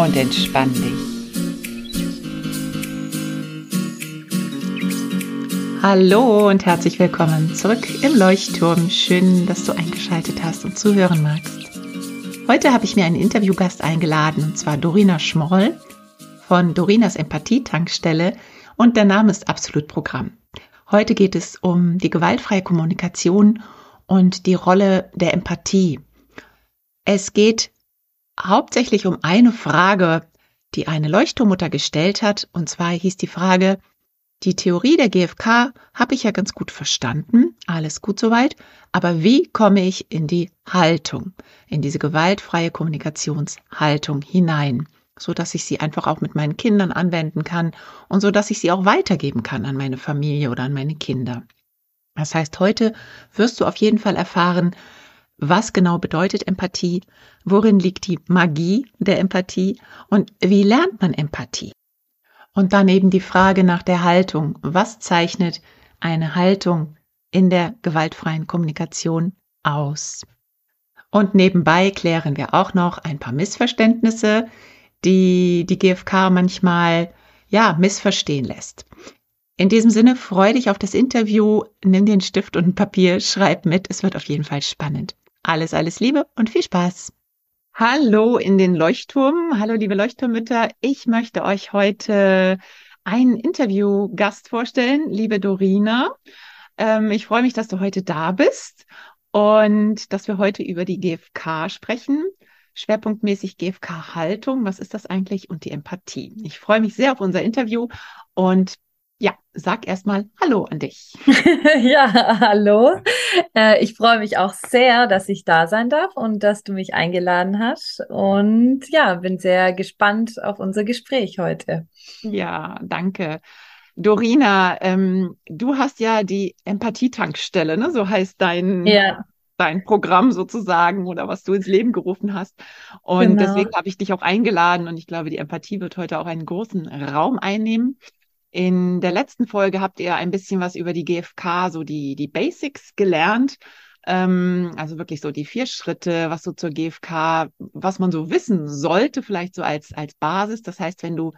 Und entspann dich. Hallo und herzlich willkommen zurück im Leuchtturm. Schön, dass du eingeschaltet hast und zuhören magst. Heute habe ich mir einen Interviewgast eingeladen, und zwar Dorina Schmoll von Dorinas Empathie-Tankstelle und der Name ist Absolut Programm. Heute geht es um die gewaltfreie Kommunikation und die Rolle der Empathie. Es geht hauptsächlich um eine Frage, die eine Leuchtturmutter gestellt hat, und zwar hieß die Frage, die Theorie der GfK habe ich ja ganz gut verstanden, alles gut soweit, aber wie komme ich in die Haltung, in diese gewaltfreie Kommunikationshaltung hinein, so dass ich sie einfach auch mit meinen Kindern anwenden kann und so dass ich sie auch weitergeben kann an meine Familie oder an meine Kinder. Das heißt, heute wirst du auf jeden Fall erfahren, was genau bedeutet Empathie, worin liegt die Magie der Empathie und wie lernt man Empathie. Und dann eben die Frage nach der Haltung. Was zeichnet eine Haltung in der gewaltfreien Kommunikation aus? Und nebenbei klären wir auch noch ein paar Missverständnisse, die die GfK manchmal ja missverstehen lässt. In diesem Sinne freue dich auf das Interview, nimm den Stift und Papier, schreib mit, es wird auf jeden Fall spannend. Alles, alles Liebe und viel Spaß. Hallo in den Leuchtturm. Hallo, liebe Leuchtturmmütter. Ich möchte euch heute einen Interviewgast vorstellen, liebe Dorina. Ähm, ich freue mich, dass du heute da bist und dass wir heute über die GfK sprechen. Schwerpunktmäßig GfK-Haltung. Was ist das eigentlich? Und die Empathie. Ich freue mich sehr auf unser Interview und ja, sag erstmal Hallo an dich. ja, hallo. Äh, ich freue mich auch sehr, dass ich da sein darf und dass du mich eingeladen hast. Und ja, bin sehr gespannt auf unser Gespräch heute. Ja, danke. Dorina, ähm, du hast ja die Empathietankstelle, ne? So heißt dein, ja. dein Programm sozusagen oder was du ins Leben gerufen hast. Und genau. deswegen habe ich dich auch eingeladen und ich glaube, die Empathie wird heute auch einen großen Raum einnehmen. In der letzten Folge habt ihr ein bisschen was über die GfK, so die, die Basics gelernt. Ähm, also wirklich so die vier Schritte, was so zur GfK, was man so wissen sollte, vielleicht so als, als Basis. Das heißt, wenn du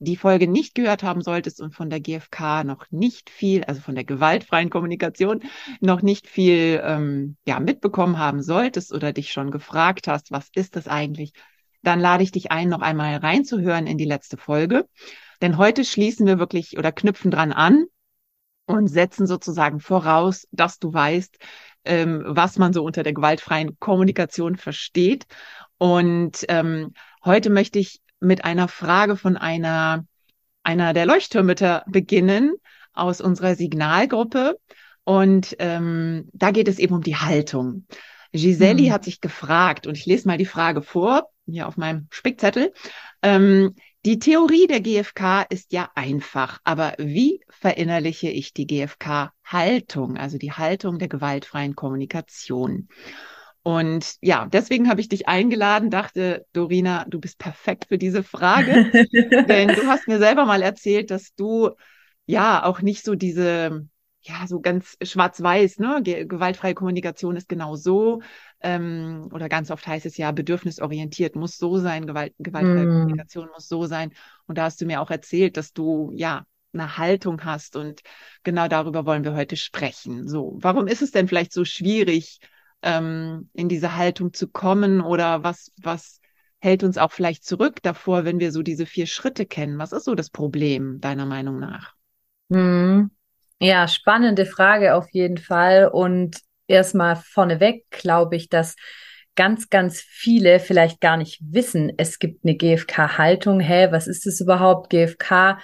die Folge nicht gehört haben solltest und von der GfK noch nicht viel, also von der gewaltfreien Kommunikation noch nicht viel ähm, ja, mitbekommen haben solltest oder dich schon gefragt hast, was ist das eigentlich, dann lade ich dich ein, noch einmal reinzuhören in die letzte Folge. Denn heute schließen wir wirklich oder knüpfen dran an und setzen sozusagen voraus, dass du weißt, ähm, was man so unter der gewaltfreien Kommunikation versteht. Und ähm, heute möchte ich mit einer Frage von einer, einer der Leuchttürmütter beginnen aus unserer Signalgruppe. Und ähm, da geht es eben um die Haltung. Giseli hm. hat sich gefragt, und ich lese mal die Frage vor, hier auf meinem Spickzettel. Ähm, die Theorie der GfK ist ja einfach, aber wie verinnerliche ich die GfK-Haltung, also die Haltung der gewaltfreien Kommunikation? Und ja, deswegen habe ich dich eingeladen, dachte, Dorina, du bist perfekt für diese Frage, denn du hast mir selber mal erzählt, dass du ja auch nicht so diese ja, so ganz schwarz-weiß, ne? Gewaltfreie Kommunikation ist genau so. Ähm, oder ganz oft heißt es ja, bedürfnisorientiert muss so sein, Gewalt, gewaltfreie mm. Kommunikation muss so sein. Und da hast du mir auch erzählt, dass du ja eine Haltung hast und genau darüber wollen wir heute sprechen. So, warum ist es denn vielleicht so schwierig, ähm, in diese Haltung zu kommen oder was, was hält uns auch vielleicht zurück davor, wenn wir so diese vier Schritte kennen? Was ist so das Problem deiner Meinung nach? Mm. Ja, spannende Frage auf jeden Fall. Und erstmal vorneweg glaube ich, dass ganz, ganz viele vielleicht gar nicht wissen, es gibt eine GFK-Haltung. Hä, was ist das überhaupt? GFK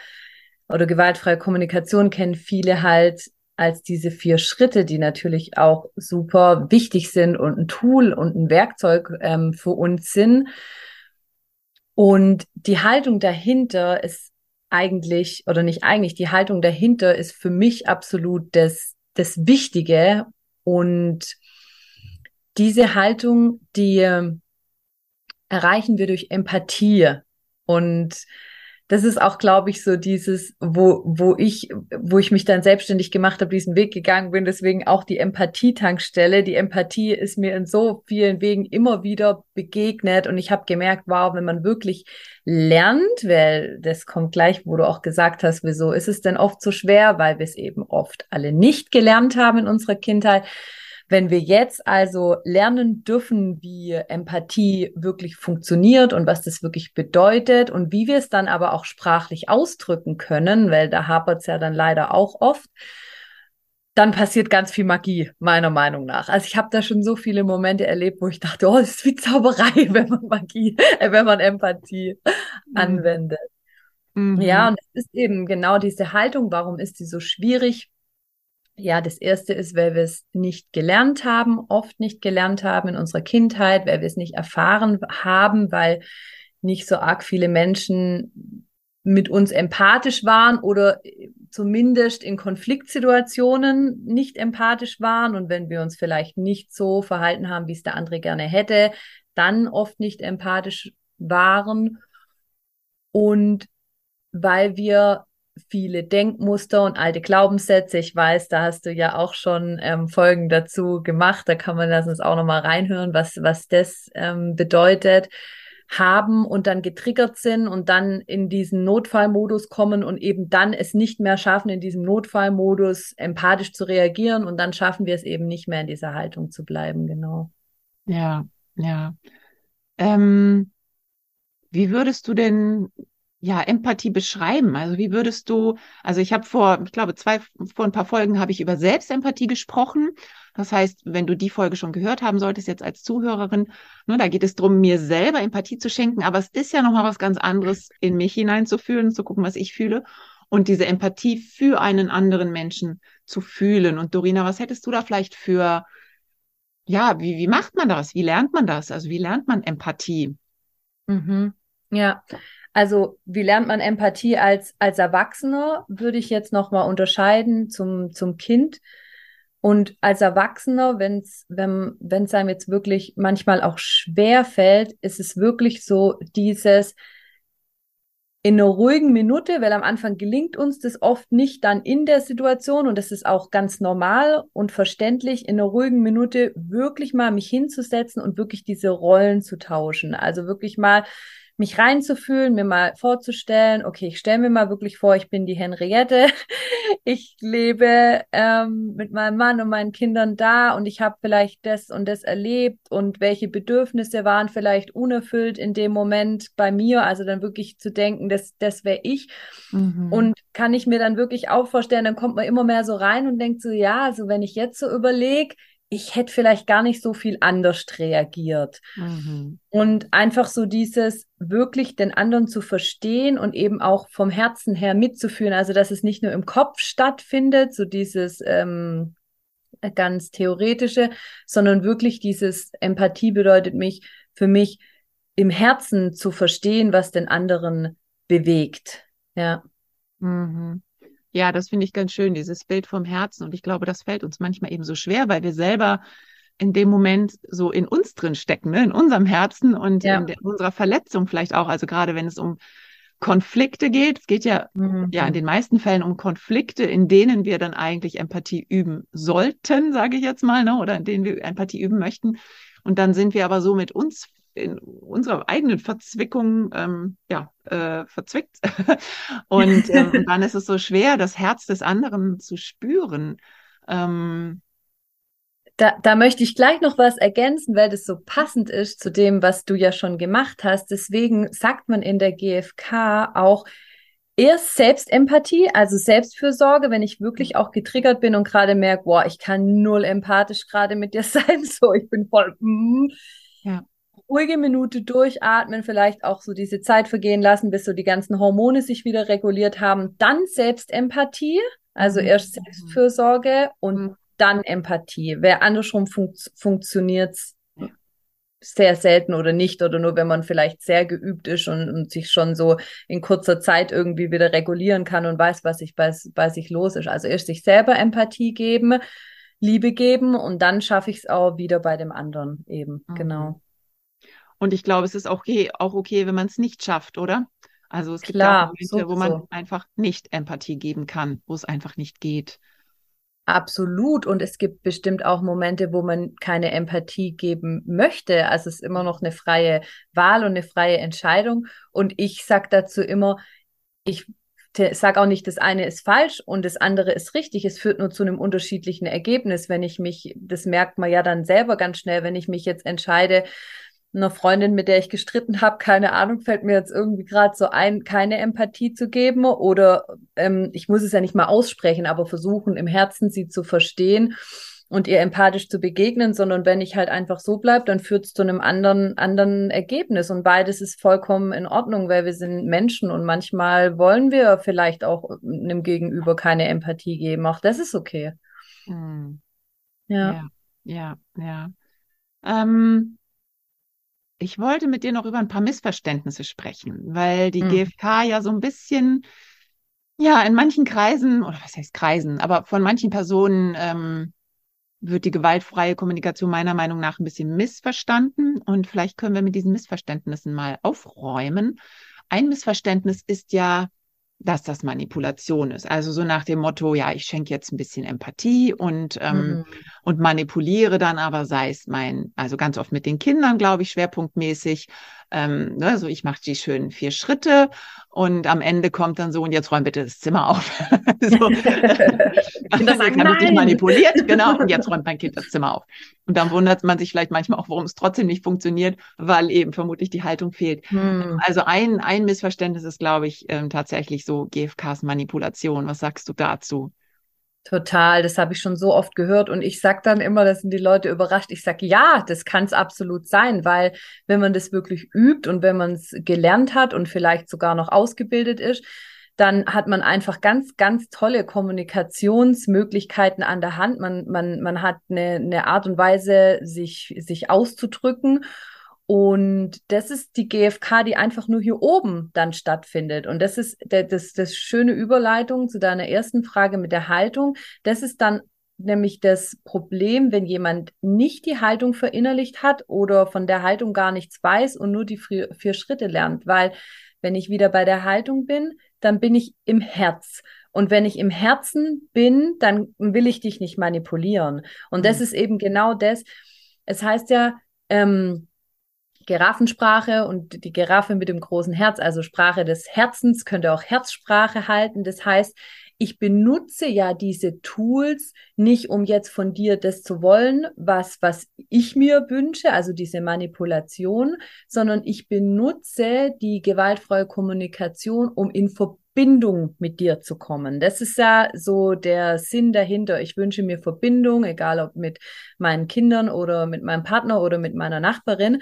oder gewaltfreie Kommunikation kennen viele halt als diese vier Schritte, die natürlich auch super wichtig sind und ein Tool und ein Werkzeug ähm, für uns sind. Und die Haltung dahinter ist eigentlich, oder nicht eigentlich, die Haltung dahinter ist für mich absolut das, das Wichtige. Und diese Haltung, die ähm, erreichen wir durch Empathie. Und das ist auch, glaube ich, so dieses, wo, wo ich, wo ich mich dann selbstständig gemacht habe, diesen Weg gegangen bin. Deswegen auch die Empathie-Tankstelle. Die Empathie ist mir in so vielen Wegen immer wieder begegnet und ich habe gemerkt, wow, wenn man wirklich lernt, weil das kommt gleich, wo du auch gesagt hast, wieso ist es denn oft so schwer, weil wir es eben oft alle nicht gelernt haben in unserer Kindheit wenn wir jetzt also lernen dürfen, wie Empathie wirklich funktioniert und was das wirklich bedeutet und wie wir es dann aber auch sprachlich ausdrücken können, weil da hapert es ja dann leider auch oft, dann passiert ganz viel Magie, meiner Meinung nach. Also ich habe da schon so viele Momente erlebt, wo ich dachte, oh, das ist wie Zauberei, wenn man Magie, äh, wenn man Empathie mhm. anwendet. Mhm. Ja, und es ist eben genau diese Haltung. Warum ist die so schwierig? Ja, das erste ist, weil wir es nicht gelernt haben, oft nicht gelernt haben in unserer Kindheit, weil wir es nicht erfahren haben, weil nicht so arg viele Menschen mit uns empathisch waren oder zumindest in Konfliktsituationen nicht empathisch waren. Und wenn wir uns vielleicht nicht so verhalten haben, wie es der andere gerne hätte, dann oft nicht empathisch waren. Und weil wir viele Denkmuster und alte Glaubenssätze. Ich weiß, da hast du ja auch schon ähm, Folgen dazu gemacht. Da kann man das uns auch nochmal reinhören, was, was das ähm, bedeutet haben und dann getriggert sind und dann in diesen Notfallmodus kommen und eben dann es nicht mehr schaffen, in diesem Notfallmodus empathisch zu reagieren und dann schaffen wir es eben nicht mehr in dieser Haltung zu bleiben, genau. Ja, ja. Ähm, wie würdest du denn ja, Empathie beschreiben? Also wie würdest du, also ich habe vor, ich glaube, zwei, vor ein paar Folgen habe ich über Selbstempathie gesprochen. Das heißt, wenn du die Folge schon gehört haben solltest, jetzt als Zuhörerin, ne, da geht es darum, mir selber Empathie zu schenken. Aber es ist ja nochmal was ganz anderes, in mich hineinzufühlen, zu gucken, was ich fühle und diese Empathie für einen anderen Menschen zu fühlen. Und Dorina, was hättest du da vielleicht für, ja, wie, wie macht man das? Wie lernt man das? Also wie lernt man Empathie? Mhm. Ja, also wie lernt man Empathie als, als Erwachsener, würde ich jetzt nochmal unterscheiden zum, zum Kind. Und als Erwachsener, wenn's, wenn es einem jetzt wirklich manchmal auch schwer fällt, ist es wirklich so dieses in einer ruhigen Minute, weil am Anfang gelingt uns das oft nicht dann in der Situation und das ist auch ganz normal und verständlich, in einer ruhigen Minute wirklich mal mich hinzusetzen und wirklich diese Rollen zu tauschen. Also wirklich mal mich reinzufühlen, mir mal vorzustellen, okay, ich stelle mir mal wirklich vor, ich bin die Henriette, ich lebe ähm, mit meinem Mann und meinen Kindern da und ich habe vielleicht das und das erlebt und welche Bedürfnisse waren vielleicht unerfüllt in dem Moment bei mir, also dann wirklich zu denken, das, das wäre ich. Mhm. Und kann ich mir dann wirklich auch vorstellen, dann kommt man immer mehr so rein und denkt so, ja, also wenn ich jetzt so überlege, ich hätte vielleicht gar nicht so viel anders reagiert. Mhm. Und einfach so dieses wirklich den anderen zu verstehen und eben auch vom Herzen her mitzuführen. Also, dass es nicht nur im Kopf stattfindet, so dieses ähm, ganz theoretische, sondern wirklich dieses Empathie bedeutet mich, für mich im Herzen zu verstehen, was den anderen bewegt. Ja. Mhm. Ja, das finde ich ganz schön, dieses Bild vom Herzen. Und ich glaube, das fällt uns manchmal eben so schwer, weil wir selber in dem Moment so in uns drin stecken, ne? in unserem Herzen und ja. in, der, unserer Verletzung vielleicht auch. Also gerade wenn es um Konflikte geht, es geht ja, mhm. ja in den meisten Fällen um Konflikte, in denen wir dann eigentlich Empathie üben sollten, sage ich jetzt mal, ne? oder in denen wir Empathie üben möchten. Und dann sind wir aber so mit uns in unserer eigenen Verzwickung ähm, ja, äh, verzwickt. und ähm, dann ist es so schwer, das Herz des anderen zu spüren. Ähm, da, da möchte ich gleich noch was ergänzen, weil das so passend ist zu dem, was du ja schon gemacht hast. Deswegen sagt man in der GfK auch, erst Selbstempathie, also Selbstfürsorge, wenn ich wirklich auch getriggert bin und gerade merke, boah, ich kann null empathisch gerade mit dir sein, so ich bin voll, mm, ja ruhige Minute durchatmen, vielleicht auch so diese Zeit vergehen lassen, bis so die ganzen Hormone sich wieder reguliert haben. Dann Selbstempathie, Also mhm. erst Selbstfürsorge und mhm. dann Empathie. Wer andersrum fun funktioniert sehr selten oder nicht oder nur wenn man vielleicht sehr geübt ist und, und, sich schon so in kurzer Zeit irgendwie wieder regulieren kann und weiß, was sich bei, bei sich los ist. Also erst sich selber Empathie geben, Liebe geben und dann schaffe ich es auch wieder bei dem anderen eben. Mhm. Genau. Und ich glaube, es ist auch okay, auch okay wenn man es nicht schafft, oder? Also es Klar, gibt auch Momente, wo man so. einfach nicht Empathie geben kann, wo es einfach nicht geht. Absolut. Und es gibt bestimmt auch Momente, wo man keine Empathie geben möchte. Also es ist immer noch eine freie Wahl und eine freie Entscheidung. Und ich sage dazu immer, ich sage auch nicht, das eine ist falsch und das andere ist richtig. Es führt nur zu einem unterschiedlichen Ergebnis. Wenn ich mich, das merkt man ja dann selber ganz schnell, wenn ich mich jetzt entscheide, einer Freundin, mit der ich gestritten habe, keine Ahnung, fällt mir jetzt irgendwie gerade so ein, keine Empathie zu geben oder ähm, ich muss es ja nicht mal aussprechen, aber versuchen im Herzen sie zu verstehen und ihr empathisch zu begegnen, sondern wenn ich halt einfach so bleibe, dann führt es zu einem anderen, anderen Ergebnis. Und beides ist vollkommen in Ordnung, weil wir sind Menschen und manchmal wollen wir vielleicht auch einem Gegenüber keine Empathie geben. Auch das ist okay. Hm. Ja. Ja, ja, ja. Ähm, ich wollte mit dir noch über ein paar Missverständnisse sprechen, weil die mhm. GfK ja so ein bisschen, ja, in manchen Kreisen, oder was heißt Kreisen, aber von manchen Personen ähm, wird die gewaltfreie Kommunikation meiner Meinung nach ein bisschen missverstanden. Und vielleicht können wir mit diesen Missverständnissen mal aufräumen. Ein Missverständnis ist ja, dass das Manipulation ist. Also so nach dem Motto, ja, ich schenke jetzt ein bisschen Empathie und, ähm, mhm. und manipuliere dann aber, sei es mein, also ganz oft mit den Kindern, glaube ich, schwerpunktmäßig, ähm, ne, so ich mache die schönen vier Schritte und am Ende kommt dann so, und jetzt räum bitte das Zimmer auf. so, das sagen, dann wird manipuliert, genau, und jetzt räumt mein Kind das Zimmer auf. Und dann wundert man sich vielleicht manchmal auch, warum es trotzdem nicht funktioniert, weil eben vermutlich die Haltung fehlt. Hm. Also ein, ein Missverständnis ist, glaube ich, ähm, tatsächlich so GFKs Manipulation. Was sagst du dazu? Total, das habe ich schon so oft gehört und ich sage dann immer, das sind die Leute überrascht. Ich sage, ja, das kann es absolut sein, weil wenn man das wirklich übt und wenn man es gelernt hat und vielleicht sogar noch ausgebildet ist, dann hat man einfach ganz, ganz tolle Kommunikationsmöglichkeiten an der Hand. Man, man, man hat eine, eine Art und Weise, sich, sich auszudrücken und das ist die GfK, die einfach nur hier oben dann stattfindet. Und das ist der, das, das schöne Überleitung zu deiner ersten Frage mit der Haltung. Das ist dann nämlich das Problem, wenn jemand nicht die Haltung verinnerlicht hat oder von der Haltung gar nichts weiß und nur die vier, vier Schritte lernt. Weil wenn ich wieder bei der Haltung bin, dann bin ich im Herz. Und wenn ich im Herzen bin, dann will ich dich nicht manipulieren. Und das mhm. ist eben genau das. Es heißt ja, ähm, Giraffensprache und die Giraffe mit dem großen Herz, also Sprache des Herzens, könnte auch Herzsprache halten. Das heißt, ich benutze ja diese Tools nicht, um jetzt von dir das zu wollen, was, was ich mir wünsche, also diese Manipulation, sondern ich benutze die gewaltfreie Kommunikation, um in Verbindung mit dir zu kommen. Das ist ja so der Sinn dahinter. Ich wünsche mir Verbindung, egal ob mit meinen Kindern oder mit meinem Partner oder mit meiner Nachbarin.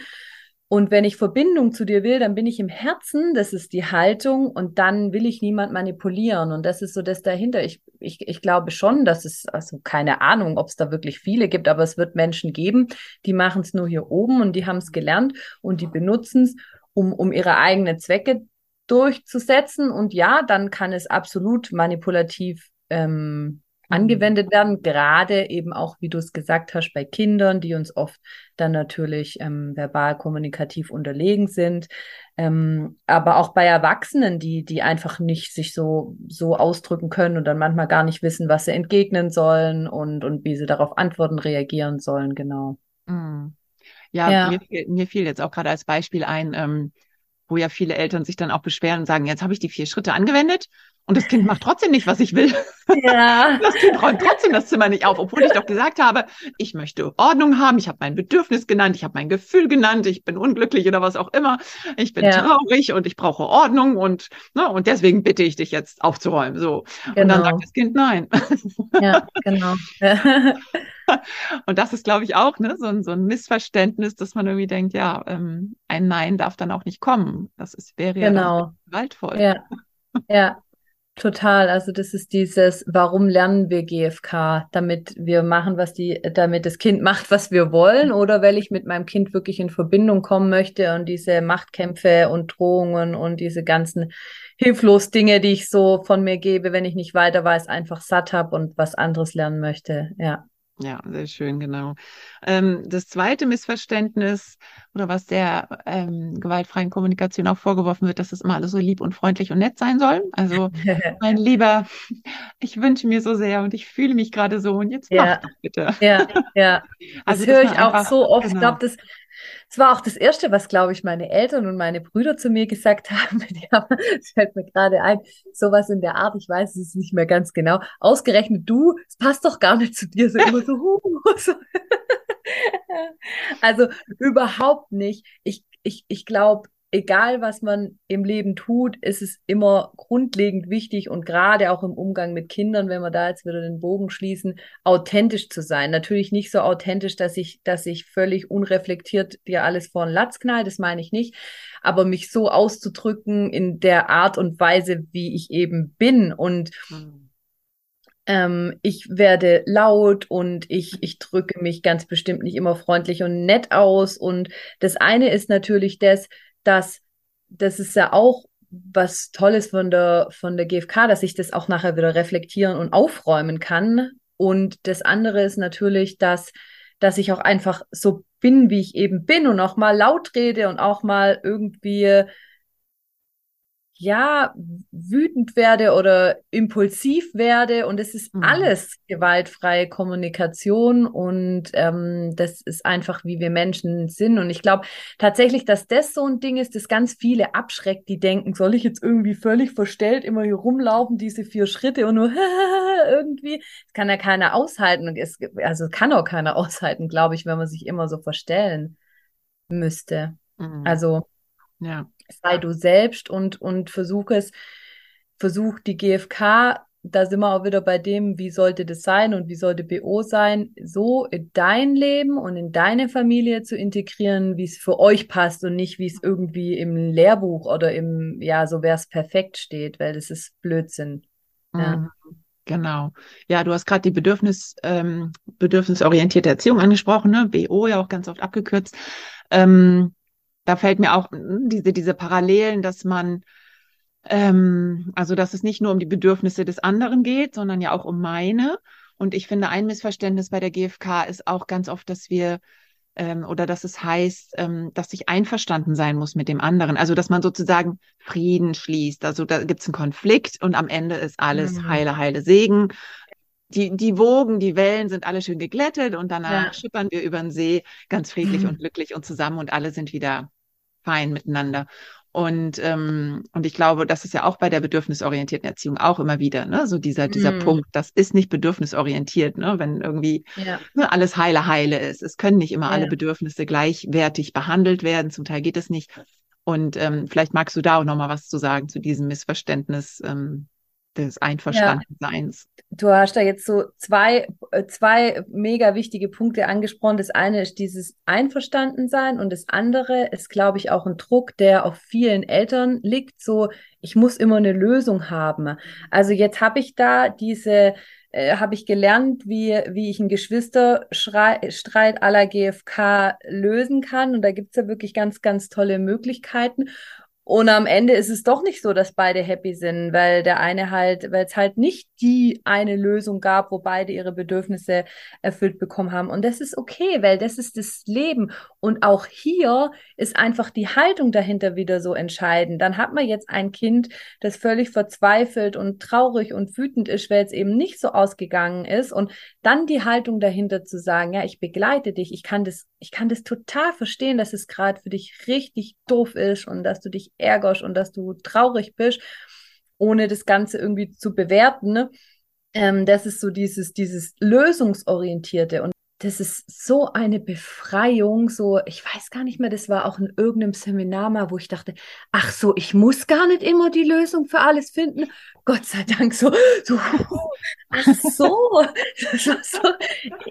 Und wenn ich Verbindung zu dir will, dann bin ich im Herzen, das ist die Haltung und dann will ich niemand manipulieren. Und das ist so das dahinter. Ich, ich, ich glaube schon, dass es, also keine Ahnung, ob es da wirklich viele gibt, aber es wird Menschen geben, die machen es nur hier oben und die haben es gelernt und die benutzen es, um, um ihre eigenen Zwecke durchzusetzen. Und ja, dann kann es absolut manipulativ ähm, angewendet werden, gerade eben auch, wie du es gesagt hast, bei Kindern, die uns oft dann natürlich ähm, verbal kommunikativ unterlegen sind, ähm, aber auch bei Erwachsenen, die, die einfach nicht sich so, so ausdrücken können und dann manchmal gar nicht wissen, was sie entgegnen sollen und, und wie sie darauf antworten, reagieren sollen, genau. Mhm. Ja, ja. Mir, mir, fiel jetzt auch gerade als Beispiel ein, ähm, wo ja viele Eltern sich dann auch beschweren und sagen, jetzt habe ich die vier Schritte angewendet und das Kind macht trotzdem nicht, was ich will. Ja. Das Kind räumt trotzdem das Zimmer nicht auf, obwohl ich doch gesagt habe, ich möchte Ordnung haben, ich habe mein Bedürfnis genannt, ich habe mein Gefühl genannt, ich bin unglücklich oder was auch immer, ich bin ja. traurig und ich brauche Ordnung und, ne, und deswegen bitte ich dich jetzt aufzuräumen. So. Genau. Und dann genau. sagt das Kind nein. Ja, genau. Und das ist, glaube ich, auch ne, so, ein, so ein Missverständnis, dass man irgendwie denkt, ja, ähm, ein Nein darf dann auch nicht kommen. Das ist, wäre genau. ja gewaltvoll. Ja. ja, Total. Also das ist dieses, warum lernen wir GFK? Damit wir machen, was die, damit das Kind macht, was wir wollen, oder weil ich mit meinem Kind wirklich in Verbindung kommen möchte und diese Machtkämpfe und Drohungen und diese ganzen hilflos Dinge, die ich so von mir gebe, wenn ich nicht weiter weiß, einfach satt habe und was anderes lernen möchte. Ja. Ja, sehr schön, genau. Ähm, das zweite Missverständnis oder was der ähm, gewaltfreien Kommunikation auch vorgeworfen wird, dass es immer alles so lieb und freundlich und nett sein soll. Also, mein Lieber, ich wünsche mir so sehr und ich fühle mich gerade so und jetzt ja. mach doch bitte. Ja, ja. Das also, höre ich auch so oft. Genau. Ich glaube, das es war auch das Erste, was, glaube ich, meine Eltern und meine Brüder zu mir gesagt haben. Die haben, es fällt mir gerade ein, sowas in der Art, ich weiß es nicht mehr ganz genau. Ausgerechnet du, es passt doch gar nicht zu dir, so immer so, huh, so. Also überhaupt nicht. Ich, ich, ich glaube, egal was man im Leben tut, ist es immer grundlegend wichtig und gerade auch im Umgang mit Kindern, wenn wir da jetzt wieder den Bogen schließen, authentisch zu sein. Natürlich nicht so authentisch, dass ich, dass ich völlig unreflektiert dir alles vor den Latz knall, das meine ich nicht, aber mich so auszudrücken in der Art und Weise, wie ich eben bin und mhm. ähm, ich werde laut und ich, ich drücke mich ganz bestimmt nicht immer freundlich und nett aus. Und das eine ist natürlich das, dass das ist ja auch was Tolles von der, von der GfK, dass ich das auch nachher wieder reflektieren und aufräumen kann. Und das andere ist natürlich, dass, dass ich auch einfach so bin, wie ich eben bin und auch mal laut rede und auch mal irgendwie ja, wütend werde oder impulsiv werde. Und es ist mhm. alles gewaltfreie Kommunikation und ähm, das ist einfach, wie wir Menschen sind. Und ich glaube tatsächlich, dass das so ein Ding ist, das ganz viele abschreckt, die denken, soll ich jetzt irgendwie völlig verstellt immer hier rumlaufen, diese vier Schritte und nur irgendwie. Das kann ja keiner aushalten. Es, also kann auch keiner aushalten, glaube ich, wenn man sich immer so verstellen müsste. Mhm. Also ja. Sei du selbst und, und versuch es, versuch die GfK, da sind wir auch wieder bei dem, wie sollte das sein und wie sollte BO sein, so in dein Leben und in deine Familie zu integrieren, wie es für euch passt und nicht, wie es irgendwie im Lehrbuch oder im, ja, so wäre es perfekt steht, weil das ist Blödsinn. Ja. Mhm. Genau. Ja, du hast gerade die Bedürfnis, ähm, bedürfnisorientierte Erziehung angesprochen, ne? BO ja auch ganz oft abgekürzt. Ähm, da fällt mir auch hm, diese, diese Parallelen, dass man, ähm, also dass es nicht nur um die Bedürfnisse des anderen geht, sondern ja auch um meine. Und ich finde, ein Missverständnis bei der GfK ist auch ganz oft, dass wir ähm, oder dass es heißt, ähm, dass ich einverstanden sein muss mit dem anderen. Also dass man sozusagen Frieden schließt. Also da gibt es einen Konflikt und am Ende ist alles mhm. heile, heile Segen. Die, die Wogen, die Wellen sind alle schön geglättet und danach ja. schippern wir über den See ganz friedlich mhm. und glücklich und zusammen und alle sind wieder fein miteinander. Und, ähm, und ich glaube, das ist ja auch bei der bedürfnisorientierten Erziehung auch immer wieder, ne? So dieser, dieser mm. Punkt, das ist nicht bedürfnisorientiert, ne? Wenn irgendwie ja. ne, alles heile, heile ist. Es können nicht immer ja. alle Bedürfnisse gleichwertig behandelt werden. Zum Teil geht es nicht. Und ähm, vielleicht magst du da auch nochmal was zu sagen zu diesem Missverständnis, ähm, des Einverstandenseins. Ja. Du hast da jetzt so zwei, äh, zwei mega wichtige Punkte angesprochen. Das eine ist dieses Einverstandensein und das andere ist, glaube ich, auch ein Druck, der auf vielen Eltern liegt. So, ich muss immer eine Lösung haben. Also jetzt habe ich da diese äh, habe ich gelernt, wie, wie ich einen Geschwisterstreit aller GfK lösen kann. Und da gibt's ja wirklich ganz, ganz tolle Möglichkeiten. Und am Ende ist es doch nicht so, dass beide happy sind, weil der eine halt, weil es halt nicht die eine Lösung gab, wo beide ihre Bedürfnisse erfüllt bekommen haben. Und das ist okay, weil das ist das Leben. Und auch hier ist einfach die Haltung dahinter wieder so entscheidend. Dann hat man jetzt ein Kind, das völlig verzweifelt und traurig und wütend ist, weil es eben nicht so ausgegangen ist. Und dann die Haltung dahinter zu sagen, ja, ich begleite dich, ich kann das, ich kann das total verstehen, dass es gerade für dich richtig doof ist und dass du dich ärgerst und dass du traurig bist, ohne das Ganze irgendwie zu bewerten. Ne? Ähm, das ist so dieses, dieses lösungsorientierte und das ist so eine Befreiung, so, ich weiß gar nicht mehr, das war auch in irgendeinem Seminar mal, wo ich dachte, ach so, ich muss gar nicht immer die Lösung für alles finden. Gott sei Dank, so, so, ach so, so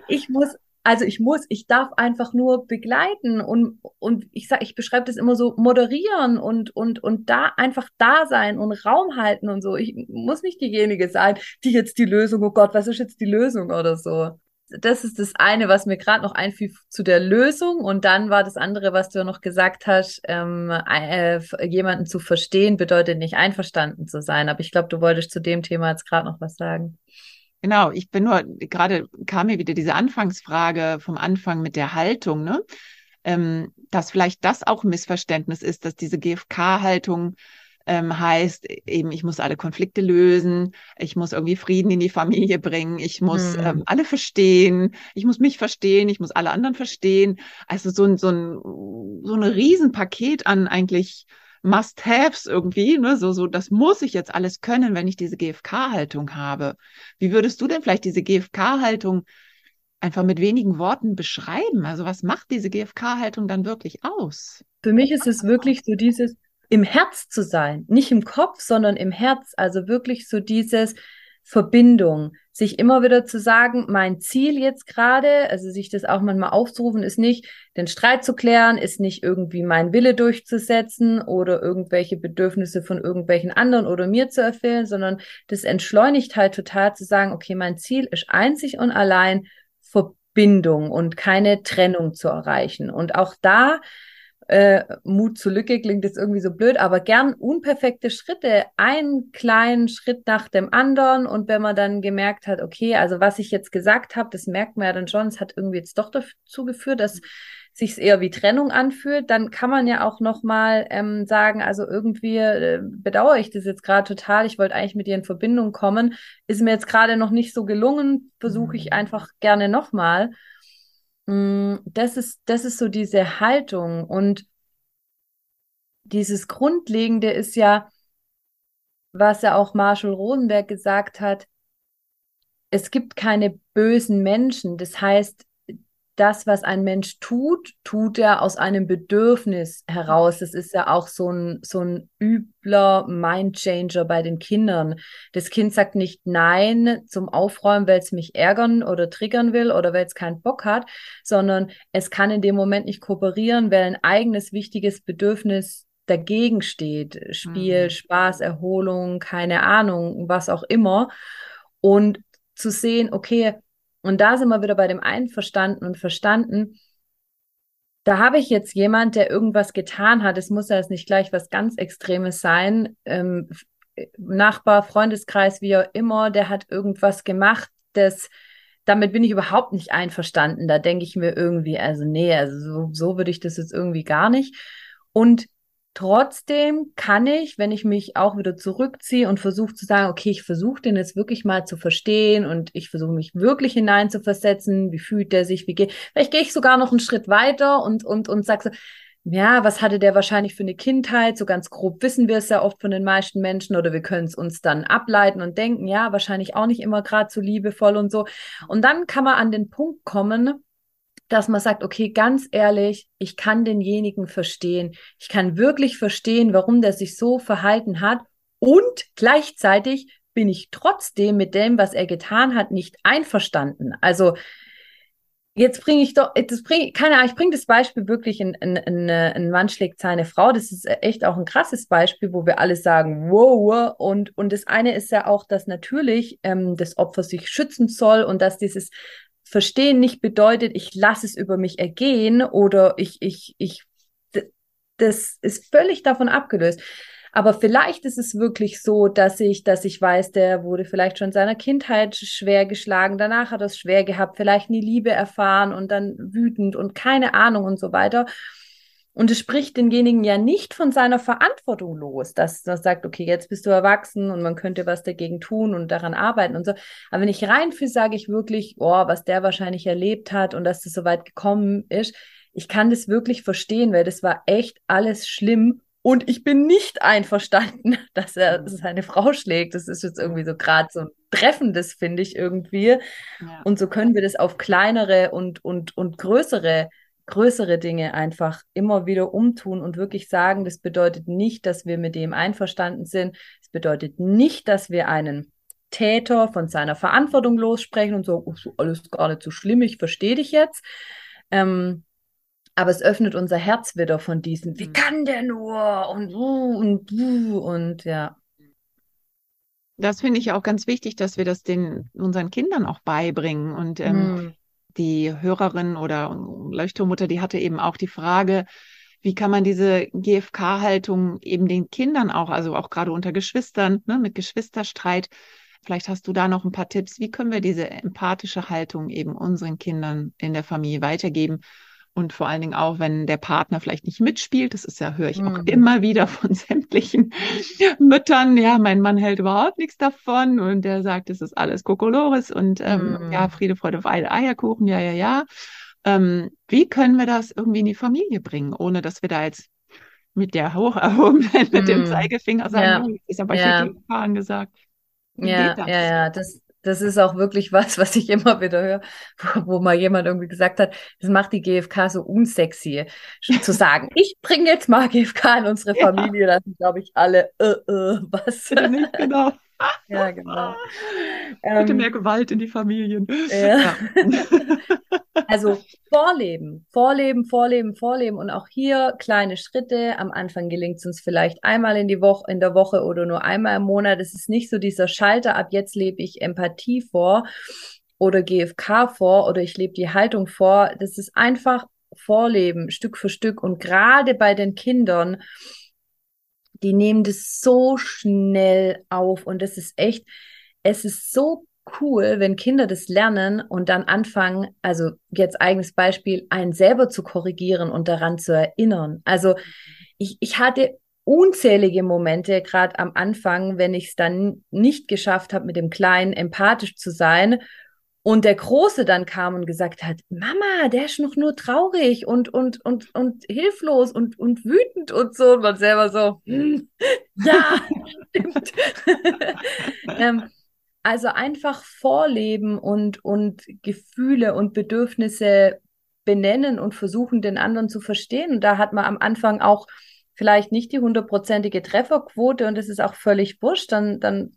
ich muss Also ich muss, ich darf einfach nur begleiten und, und ich sag, ich beschreibe das immer so moderieren und, und, und da einfach da sein und Raum halten und so. Ich muss nicht diejenige sein, die jetzt die Lösung, oh Gott, was ist jetzt die Lösung oder so. Das ist das eine, was mir gerade noch einfiel zu der Lösung. Und dann war das andere, was du noch gesagt hast, ähm, äh, jemanden zu verstehen bedeutet nicht einverstanden zu sein. Aber ich glaube, du wolltest zu dem Thema jetzt gerade noch was sagen. Genau, ich bin nur, gerade kam mir wieder diese Anfangsfrage vom Anfang mit der Haltung, ne? Ähm, dass vielleicht das auch ein Missverständnis ist, dass diese GFK-Haltung ähm, heißt, eben, ich muss alle Konflikte lösen, ich muss irgendwie Frieden in die Familie bringen, ich muss mhm. ähm, alle verstehen, ich muss mich verstehen, ich muss alle anderen verstehen. Also so ein, so ein, so ein Riesenpaket an eigentlich Must-Haves irgendwie, ne? so, so, das muss ich jetzt alles können, wenn ich diese GFK-Haltung habe. Wie würdest du denn vielleicht diese GFK-Haltung einfach mit wenigen Worten beschreiben? Also was macht diese GFK-Haltung dann wirklich aus? Für mich ist es wirklich so dieses im Herz zu sein, nicht im Kopf, sondern im Herz. Also wirklich so dieses, Verbindung, sich immer wieder zu sagen, mein Ziel jetzt gerade, also sich das auch manchmal aufzurufen, ist nicht, den Streit zu klären, ist nicht irgendwie mein Wille durchzusetzen oder irgendwelche Bedürfnisse von irgendwelchen anderen oder mir zu erfüllen, sondern das entschleunigt halt total zu sagen, okay, mein Ziel ist einzig und allein Verbindung und keine Trennung zu erreichen. Und auch da äh, Mut zur Lücke klingt jetzt irgendwie so blöd, aber gern unperfekte Schritte, einen kleinen Schritt nach dem anderen und wenn man dann gemerkt hat, okay, also was ich jetzt gesagt habe, das merkt man ja dann schon, es hat irgendwie jetzt doch dazu geführt, dass sich eher wie Trennung anfühlt, dann kann man ja auch noch mal ähm, sagen, also irgendwie äh, bedauere ich das jetzt gerade total. Ich wollte eigentlich mit dir in Verbindung kommen, ist mir jetzt gerade noch nicht so gelungen, versuche ich mhm. einfach gerne noch mal. Mm, das ist, das ist so diese Haltung und dieses Grundlegende ist ja, was ja auch Marshall Rosenberg gesagt hat, es gibt keine bösen Menschen. Das heißt, das, was ein Mensch tut, tut er aus einem Bedürfnis heraus. Das ist ja auch so ein, so ein übler Mindchanger bei den Kindern. Das Kind sagt nicht Nein zum Aufräumen, weil es mich ärgern oder triggern will oder weil es keinen Bock hat, sondern es kann in dem Moment nicht kooperieren, weil ein eigenes wichtiges Bedürfnis dagegen steht. Spiel, mhm. Spaß, Erholung, keine Ahnung, was auch immer. Und zu sehen, okay, und da sind wir wieder bei dem Einverstanden und Verstanden. Da habe ich jetzt jemand, der irgendwas getan hat. Es muss ja jetzt nicht gleich was ganz Extremes sein. Ähm, Nachbar, Freundeskreis, wie auch immer, der hat irgendwas gemacht, das damit bin ich überhaupt nicht einverstanden. Da denke ich mir irgendwie, also nee, also so, so würde ich das jetzt irgendwie gar nicht. Und Trotzdem kann ich, wenn ich mich auch wieder zurückziehe und versuche zu sagen, okay, ich versuche den jetzt wirklich mal zu verstehen und ich versuche mich wirklich hineinzuversetzen, wie fühlt der sich, wie geht, vielleicht gehe ich sogar noch einen Schritt weiter und, und, und sage so, ja, was hatte der wahrscheinlich für eine Kindheit? So ganz grob wissen wir es ja oft von den meisten Menschen oder wir können es uns dann ableiten und denken, ja, wahrscheinlich auch nicht immer gerade so liebevoll und so. Und dann kann man an den Punkt kommen, dass man sagt, okay, ganz ehrlich, ich kann denjenigen verstehen. Ich kann wirklich verstehen, warum der sich so verhalten hat. Und gleichzeitig bin ich trotzdem mit dem, was er getan hat, nicht einverstanden. Also jetzt bringe ich doch, das bringe, keine Ahnung, ich bringe das Beispiel wirklich, ein, ein, ein, ein Mann schlägt seine Frau. Das ist echt auch ein krasses Beispiel, wo wir alle sagen, wow, und, und das eine ist ja auch, dass natürlich ähm, das Opfer sich schützen soll und dass dieses Verstehen nicht bedeutet, ich lasse es über mich ergehen oder ich, ich, ich, das ist völlig davon abgelöst. Aber vielleicht ist es wirklich so, dass ich, dass ich weiß, der wurde vielleicht schon in seiner Kindheit schwer geschlagen, danach hat er es schwer gehabt, vielleicht nie Liebe erfahren und dann wütend und keine Ahnung und so weiter. Und es spricht denjenigen ja nicht von seiner Verantwortung los, dass er sagt, okay, jetzt bist du erwachsen und man könnte was dagegen tun und daran arbeiten und so. Aber wenn ich reinfühle, sage ich wirklich, oh, was der wahrscheinlich erlebt hat und dass das so weit gekommen ist. Ich kann das wirklich verstehen, weil das war echt alles schlimm. Und ich bin nicht einverstanden, dass er mhm. seine Frau schlägt. Das ist jetzt irgendwie so gerade so ein treffendes, finde ich irgendwie. Ja. Und so können wir das auf kleinere und, und, und größere größere Dinge einfach immer wieder umtun und wirklich sagen, das bedeutet nicht, dass wir mit dem einverstanden sind. Es bedeutet nicht, dass wir einen Täter von seiner Verantwortung lossprechen und so, oh, alles gar nicht so schlimm, ich verstehe dich jetzt. Ähm, aber es öffnet unser Herz wieder von diesen, wie mhm. kann der nur und und und ja. Das finde ich auch ganz wichtig, dass wir das den unseren Kindern auch beibringen. Und ähm, mm. Die Hörerin oder Leuchtturmutter, die hatte eben auch die Frage, wie kann man diese GFK-Haltung eben den Kindern auch, also auch gerade unter Geschwistern, ne, mit Geschwisterstreit, vielleicht hast du da noch ein paar Tipps, wie können wir diese empathische Haltung eben unseren Kindern in der Familie weitergeben? Und vor allen Dingen auch, wenn der Partner vielleicht nicht mitspielt, das ist ja, höre ich auch mhm. immer wieder von sämtlichen Müttern, ja, mein Mann hält überhaupt nichts davon und der sagt, es ist alles Kokolores und ähm, mhm. ja, Friede, Freude, Weile, Eierkuchen, ja, ja, ja. Ähm, wie können wir das irgendwie in die Familie bringen, ohne dass wir da jetzt mit der hoch erhobenen, mit dem mhm. Zeigefinger sagen, ja. oh, ist aber ja. hier angesagt. Wie ja, ja, ja, das, das ist auch wirklich was, was ich immer wieder höre, wo, wo, mal jemand irgendwie gesagt hat, das macht die GfK so unsexy, zu sagen, ich bringe jetzt mal GfK in unsere Familie, ja. dann glaube ich alle, äh, äh, was? Nicht, genau. Ja, genau. Bitte ähm, mehr Gewalt in die Familien. Ja. ja. also vorleben, vorleben, vorleben, vorleben und auch hier kleine Schritte. Am Anfang gelingt es uns vielleicht einmal in die Woche, in der Woche oder nur einmal im Monat. Es ist nicht so dieser Schalter, ab jetzt lebe ich Empathie vor oder GFK vor oder ich lebe die Haltung vor. Das ist einfach Vorleben, Stück für Stück. Und gerade bei den Kindern, die nehmen das so schnell auf und das ist echt, es ist so cool, wenn Kinder das lernen und dann anfangen, also jetzt eigenes Beispiel, einen selber zu korrigieren und daran zu erinnern. Also ich, ich hatte unzählige Momente, gerade am Anfang, wenn ich es dann nicht geschafft habe, mit dem Kleinen empathisch zu sein und der Große dann kam und gesagt hat, Mama, der ist noch nur traurig und, und, und, und hilflos und, und wütend und so. Und man selber so, hm, ja, stimmt. ähm, also einfach vorleben und, und Gefühle und Bedürfnisse benennen und versuchen, den anderen zu verstehen. Und da hat man am Anfang auch vielleicht nicht die hundertprozentige Trefferquote und das ist auch völlig wurscht, dann, dann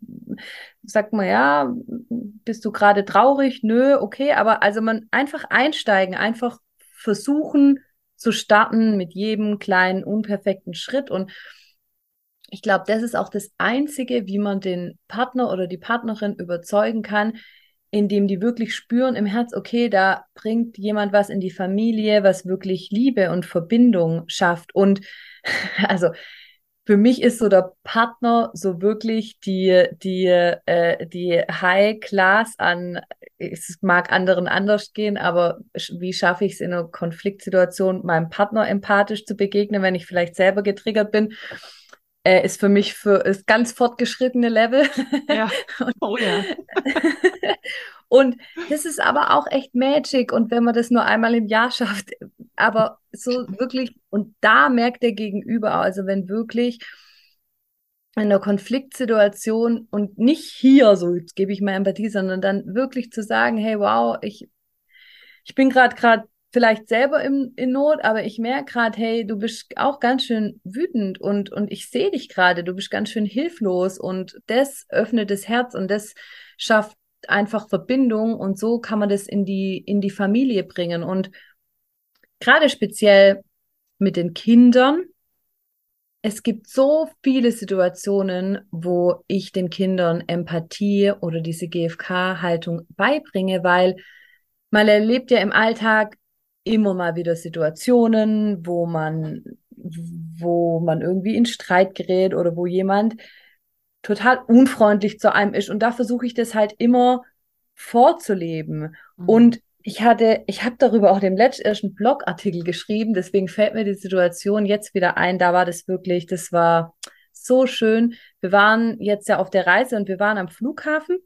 sagt man, ja, bist du gerade traurig? Nö, okay, aber also man einfach einsteigen, einfach versuchen zu starten mit jedem kleinen, unperfekten Schritt und ich glaube, das ist auch das Einzige, wie man den Partner oder die Partnerin überzeugen kann, indem die wirklich spüren im Herz, okay, da bringt jemand was in die Familie, was wirklich Liebe und Verbindung schafft. Und also für mich ist so der Partner so wirklich die, die, äh, die High Class an, es mag anderen anders gehen, aber wie schaffe ich es in einer Konfliktsituation, meinem Partner empathisch zu begegnen, wenn ich vielleicht selber getriggert bin? Äh, ist für mich für ist ganz fortgeschrittene Level. Ja. Oh ja. und das ist aber auch echt Magic. Und wenn man das nur einmal im Jahr schafft, aber so wirklich, und da merkt der Gegenüber, also wenn wirklich in einer Konfliktsituation und nicht hier, so jetzt gebe ich mal Empathie, sondern dann wirklich zu sagen, hey, wow, ich, ich bin gerade gerade vielleicht selber in, in Not, aber ich merke gerade, hey, du bist auch ganz schön wütend und, und ich sehe dich gerade, du bist ganz schön hilflos und das öffnet das Herz und das schafft einfach Verbindung und so kann man das in die, in die Familie bringen und gerade speziell mit den Kindern. Es gibt so viele Situationen, wo ich den Kindern Empathie oder diese GFK-Haltung beibringe, weil man erlebt ja im Alltag immer mal wieder Situationen, wo man, wo man irgendwie in Streit gerät oder wo jemand total unfreundlich zu einem ist. Und da versuche ich das halt immer vorzuleben. Mhm. Und ich hatte, ich habe darüber auch dem letzten Blogartikel geschrieben, deswegen fällt mir die Situation jetzt wieder ein. Da war das wirklich, das war so schön. Wir waren jetzt ja auf der Reise und wir waren am Flughafen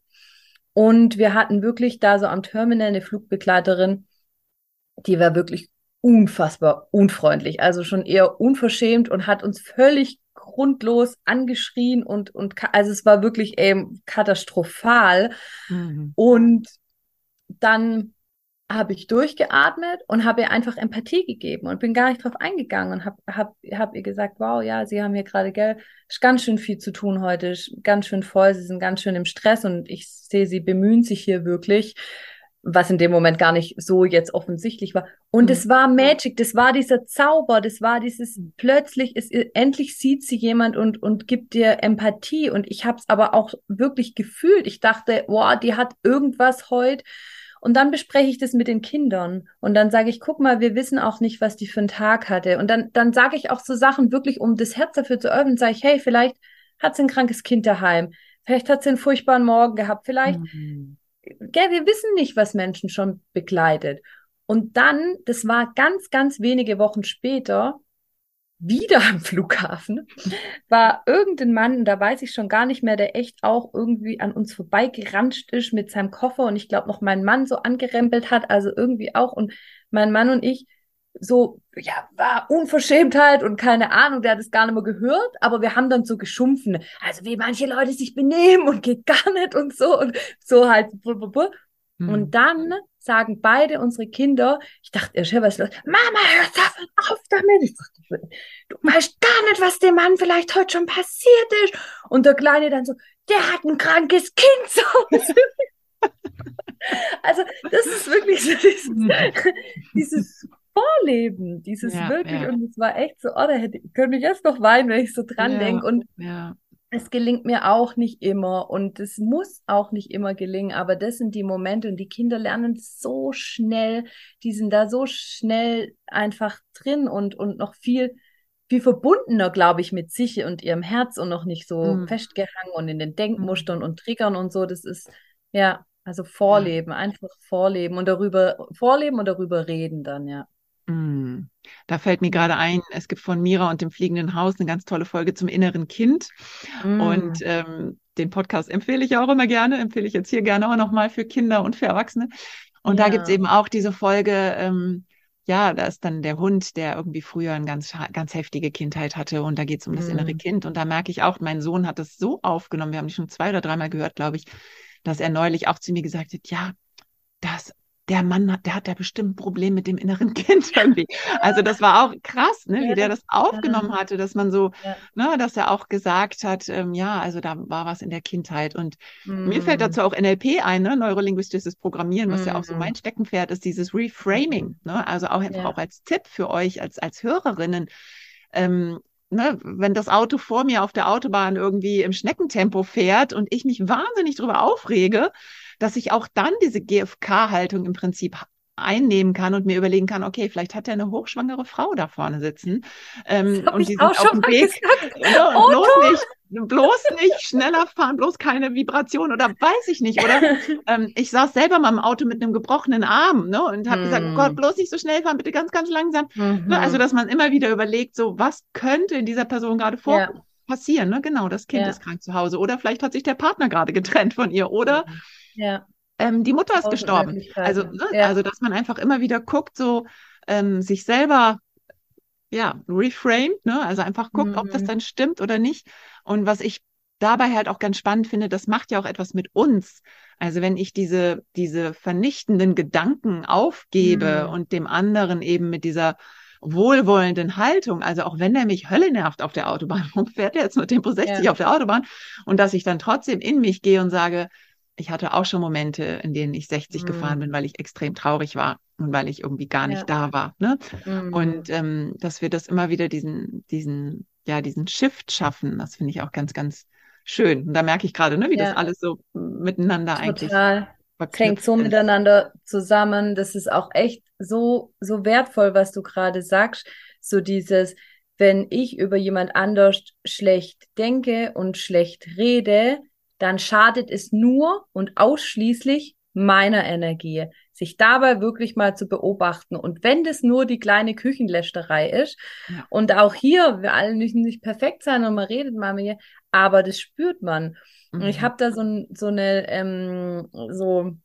und wir hatten wirklich da so am Terminal eine Flugbegleiterin, die war wirklich unfassbar unfreundlich, also schon eher unverschämt und hat uns völlig grundlos angeschrien und, und also es war wirklich eben katastrophal. Mhm. Und dann habe ich durchgeatmet und habe ihr einfach Empathie gegeben und bin gar nicht drauf eingegangen und habe hab, hab ihr gesagt, wow, ja, Sie haben hier gerade, gell, ist ganz schön viel zu tun heute, ganz schön voll, Sie sind ganz schön im Stress und ich sehe, Sie bemühen sich hier wirklich, was in dem Moment gar nicht so jetzt offensichtlich war. Und mhm. es war Magic, das war dieser Zauber, das war dieses plötzlich, ist, endlich sieht sie jemand und, und gibt dir Empathie und ich habe es aber auch wirklich gefühlt. Ich dachte, wow, die hat irgendwas heute und dann bespreche ich das mit den Kindern. Und dann sage ich, guck mal, wir wissen auch nicht, was die für einen Tag hatte. Und dann, dann sage ich auch so Sachen wirklich, um das Herz dafür zu öffnen, sage ich, hey, vielleicht hat sie ein krankes Kind daheim. Vielleicht hat sie einen furchtbaren Morgen gehabt. Vielleicht, mhm. Gell, wir wissen nicht, was Menschen schon begleitet. Und dann, das war ganz, ganz wenige Wochen später, wieder am Flughafen, war irgendein Mann, da weiß ich schon gar nicht mehr, der echt auch irgendwie an uns vorbeigeranscht ist mit seinem Koffer und ich glaube noch meinen Mann so angerempelt hat, also irgendwie auch. Und mein Mann und ich so, ja, war Unverschämtheit und keine Ahnung, der hat es gar nicht mehr gehört, aber wir haben dann so geschumpfen, also wie manche Leute sich benehmen und geht gar nicht und so und so halt. Mhm. Und dann sagen beide unsere Kinder, ich dachte erst, was ist los? Mama, hör auf damit. Ich dachte, du weißt gar nicht, was dem Mann vielleicht heute schon passiert ist. Und der Kleine dann so, der hat ein krankes Kind zu Hause. also, das ist wirklich so dieses, mhm. dieses Vorleben, dieses ja, wirklich, ja. und es war echt so, oh, da hätte, könnte ich jetzt noch weinen, wenn ich so dran ja, denke. Und ja es gelingt mir auch nicht immer und es muss auch nicht immer gelingen, aber das sind die Momente und die Kinder lernen so schnell, die sind da so schnell einfach drin und, und noch viel, viel verbundener, glaube ich, mit sich und ihrem Herz und noch nicht so mhm. festgehangen und in den Denkmustern mhm. und Triggern und so. Das ist, ja, also Vorleben, ja. einfach Vorleben und darüber, Vorleben und darüber reden dann, ja. Mm. Da fällt mir gerade ein, es gibt von Mira und dem fliegenden Haus eine ganz tolle Folge zum inneren Kind. Mm. Und ähm, den Podcast empfehle ich auch immer gerne, empfehle ich jetzt hier gerne auch nochmal für Kinder und für Erwachsene. Und ja. da gibt es eben auch diese Folge, ähm, ja, da ist dann der Hund, der irgendwie früher eine ganz, ganz heftige Kindheit hatte und da geht es um das mm. innere Kind. Und da merke ich auch, mein Sohn hat das so aufgenommen, wir haben die schon zwei oder dreimal gehört, glaube ich, dass er neulich auch zu mir gesagt hat, ja, das der Mann hat, der hat ja bestimmt ein Problem mit dem inneren Kind irgendwie. Also das war auch krass, ne, wie der das aufgenommen hatte, dass man so, ne, dass er auch gesagt hat, ähm, ja, also da war was in der Kindheit. Und mm. mir fällt mhm. dazu auch NLP ein, ne, neurolinguistisches Programmieren, was mm. ja auch so mhm. mein Steckenpferd ist, dieses Reframing. Ne, also auch einfach ja. auch als Tipp für euch, als, als Hörerinnen. Ähm, Ne, wenn das Auto vor mir auf der Autobahn irgendwie im Schneckentempo fährt und ich mich wahnsinnig drüber aufrege, dass ich auch dann diese GFK-Haltung im Prinzip einnehmen kann und mir überlegen kann, okay, vielleicht hat er eine hochschwangere Frau da vorne sitzen. Ähm, und die sind auf dem Weg. Ja, bloß nicht, bloß nicht schneller fahren, bloß keine Vibration oder weiß ich nicht. Oder ähm, ich saß selber mal im Auto mit einem gebrochenen Arm ne, und habe mm. gesagt, oh Gott, bloß nicht so schnell fahren, bitte ganz, ganz langsam. Mhm. Ne, also, dass man immer wieder überlegt, so was könnte in dieser Person gerade vor ja. passieren. Ne? Genau, das Kind ja. ist krank zu Hause. Oder vielleicht hat sich der Partner gerade getrennt von ihr. Oder mhm ja. Ähm, die Mutter ist gestorben. Also, ne? ja. also, dass man einfach immer wieder guckt, so ähm, sich selber ja, reframed, ne? Also einfach guckt, mhm. ob das mhm. dann stimmt oder nicht. Und was ich dabei halt auch ganz spannend finde, das macht ja auch etwas mit uns. Also wenn ich diese, diese vernichtenden Gedanken aufgebe mhm. und dem anderen eben mit dieser wohlwollenden Haltung, also auch wenn er mich Hölle nervt auf der Autobahn, warum fährt er jetzt nur Tempo 60 ja. auf der Autobahn? Und dass ich dann trotzdem in mich gehe und sage, ich hatte auch schon Momente, in denen ich 60 mhm. gefahren bin, weil ich extrem traurig war und weil ich irgendwie gar nicht ja. da war. Ne? Mhm. Und ähm, dass wir das immer wieder diesen, diesen, ja, diesen Shift schaffen, das finde ich auch ganz, ganz schön. Und da merke ich gerade, ne, wie ja. das alles so miteinander Total. eigentlich. Total. Hängt so ist. miteinander zusammen. Das ist auch echt so, so wertvoll, was du gerade sagst. So dieses, wenn ich über jemand anders schlecht denke und schlecht rede, dann schadet es nur und ausschließlich meiner Energie. Sich dabei wirklich mal zu beobachten. Und wenn das nur die kleine Küchenlästerei ist, ja. und auch hier, wir alle müssen nicht perfekt sein und man redet mal mit ihr, aber das spürt man. Mhm. Und ich mhm. habe da so, so eine, ähm, so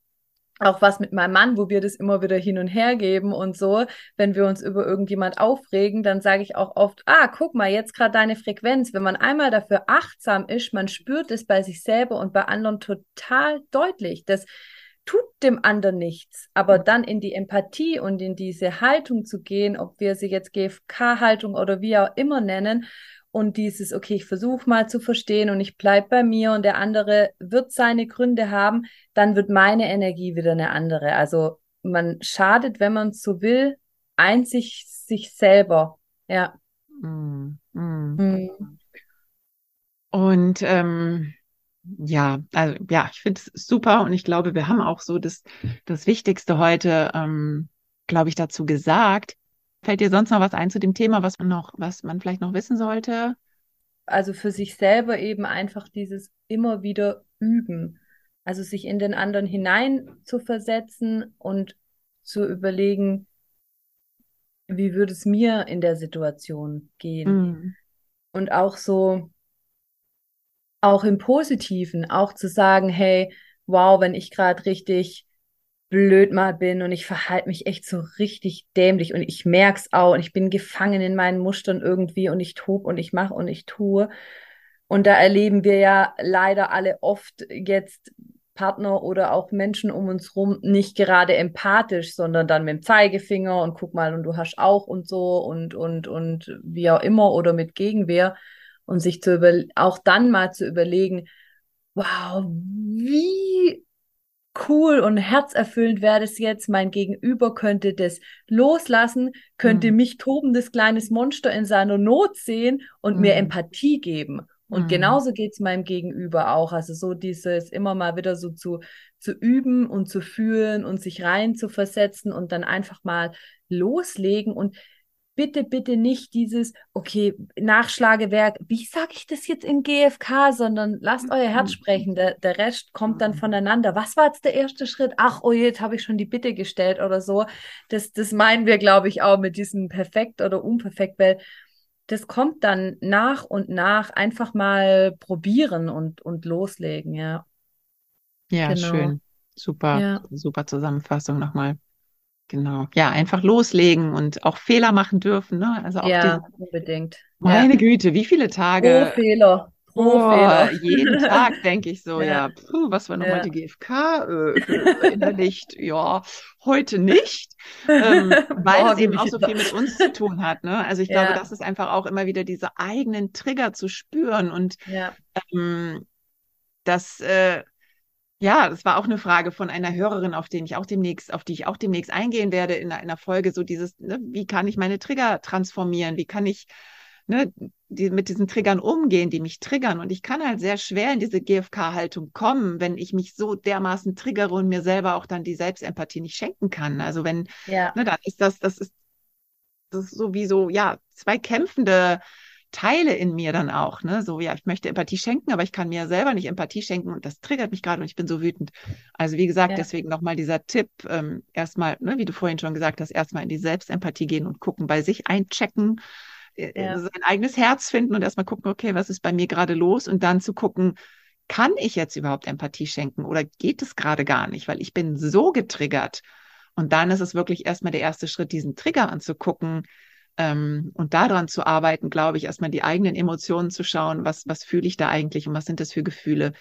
auch was mit meinem Mann, wo wir das immer wieder hin und her geben und so. Wenn wir uns über irgendjemand aufregen, dann sage ich auch oft, ah, guck mal, jetzt gerade deine Frequenz. Wenn man einmal dafür achtsam ist, man spürt es bei sich selber und bei anderen total deutlich, dass tut dem anderen nichts. Aber dann in die Empathie und in diese Haltung zu gehen, ob wir sie jetzt GFK-Haltung oder wie auch immer nennen, und dieses, okay, ich versuche mal zu verstehen und ich bleib bei mir und der andere wird seine Gründe haben, dann wird meine Energie wieder eine andere. Also man schadet, wenn man so will, einzig sich selber. Ja. Mm, mm. Mm. Und ähm, ja, also ja, ich finde es super und ich glaube, wir haben auch so das, das Wichtigste heute, ähm, glaube ich, dazu gesagt. Fällt dir sonst noch was ein zu dem Thema, was man noch, was man vielleicht noch wissen sollte? Also für sich selber eben einfach dieses immer wieder üben. Also sich in den anderen hinein zu versetzen und zu überlegen, wie würde es mir in der Situation gehen? Mhm. Und auch so, auch im Positiven, auch zu sagen, hey, wow, wenn ich gerade richtig blöd mal bin und ich verhalte mich echt so richtig dämlich und ich merk's auch und ich bin gefangen in meinen Mustern irgendwie und ich tob und ich mache und ich tue. Und da erleben wir ja leider alle oft jetzt Partner oder auch Menschen um uns rum nicht gerade empathisch, sondern dann mit dem Zeigefinger und guck mal und du hast auch und so und und und wie auch immer oder mit Gegenwehr und sich zu über auch dann mal zu überlegen, wow, wie cool und herzerfüllend wäre das jetzt, mein Gegenüber könnte das loslassen, könnte mhm. mich tobendes kleines Monster in seiner Not sehen und mhm. mir Empathie geben. Und mhm. genauso geht's meinem Gegenüber auch. Also so dieses immer mal wieder so zu, zu üben und zu fühlen und sich rein zu versetzen und dann einfach mal loslegen und bitte, bitte nicht dieses, okay, Nachschlagewerk, wie sage ich das jetzt in GFK, sondern lasst euer Herz mhm. sprechen. Der, der Rest kommt dann mhm. voneinander. Was war jetzt der erste Schritt? Ach, oh jetzt habe ich schon die Bitte gestellt oder so. Das, das meinen wir, glaube ich, auch mit diesem perfekt oder unperfekt, weil das kommt dann nach und nach einfach mal probieren und, und loslegen, ja. Ja, genau. schön. Super, ja. super Zusammenfassung nochmal. Genau. Ja, einfach loslegen und auch Fehler machen dürfen. Ne? Also auch ja, die, unbedingt. Meine ja. Güte, wie viele Tage. Pro Fehler. Pro oh, Fehler. Jeden Tag denke ich so, ja, ja puh, was war nochmal ja. die GfK äh, innerlicht? ja, heute nicht, ähm, weil es eben auch so viel mit uns zu tun hat. Ne? Also ich glaube, das ist einfach auch immer wieder diese eigenen Trigger zu spüren und ähm, das äh, ja, das war auch eine Frage von einer Hörerin, auf den ich auch demnächst, auf die ich auch demnächst eingehen werde in einer Folge. So dieses, ne, wie kann ich meine Trigger transformieren? Wie kann ich ne, die, mit diesen Triggern umgehen, die mich triggern? Und ich kann halt sehr schwer in diese GFK-Haltung kommen, wenn ich mich so dermaßen triggere und mir selber auch dann die Selbstempathie nicht schenken kann. Also wenn, ja. ne, dann ist das, das ist, das ist sowieso, ja, zwei kämpfende Teile in mir dann auch, ne? So, ja, ich möchte Empathie schenken, aber ich kann mir selber nicht Empathie schenken und das triggert mich gerade und ich bin so wütend. Also wie gesagt, ja. deswegen nochmal dieser Tipp, ähm, erstmal, ne, wie du vorhin schon gesagt hast, erstmal in die Selbstempathie gehen und gucken, bei sich einchecken, äh, ja. sein eigenes Herz finden und erstmal gucken, okay, was ist bei mir gerade los und dann zu gucken, kann ich jetzt überhaupt Empathie schenken oder geht es gerade gar nicht, weil ich bin so getriggert. Und dann ist es wirklich erstmal der erste Schritt, diesen Trigger anzugucken, ähm, und daran zu arbeiten, glaube ich, erstmal die eigenen Emotionen zu schauen, was, was fühle ich da eigentlich und was sind das für Gefühle?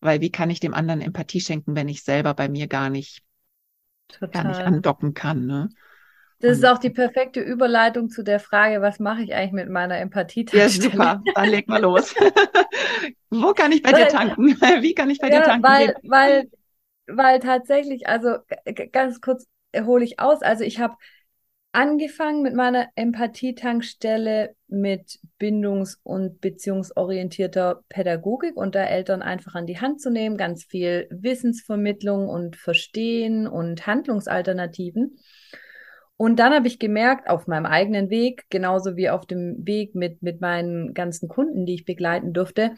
Weil wie kann ich dem anderen Empathie schenken, wenn ich selber bei mir gar nicht, gar nicht andocken kann, ne? Das ist auch die perfekte Überleitung zu der Frage, was mache ich eigentlich mit meiner Empathie? Ja, super. Dann leg mal los. Wo kann ich bei weil, dir tanken? Wie kann ich bei ja, dir tanken? Weil, weil, weil tatsächlich, also ganz kurz hole ich aus. Also ich habe angefangen mit meiner Empathietankstelle mit bindungs- und beziehungsorientierter Pädagogik und da Eltern einfach an die Hand zu nehmen, ganz viel Wissensvermittlung und Verstehen und Handlungsalternativen. Und dann habe ich gemerkt, auf meinem eigenen Weg, genauso wie auf dem Weg mit, mit meinen ganzen Kunden, die ich begleiten durfte,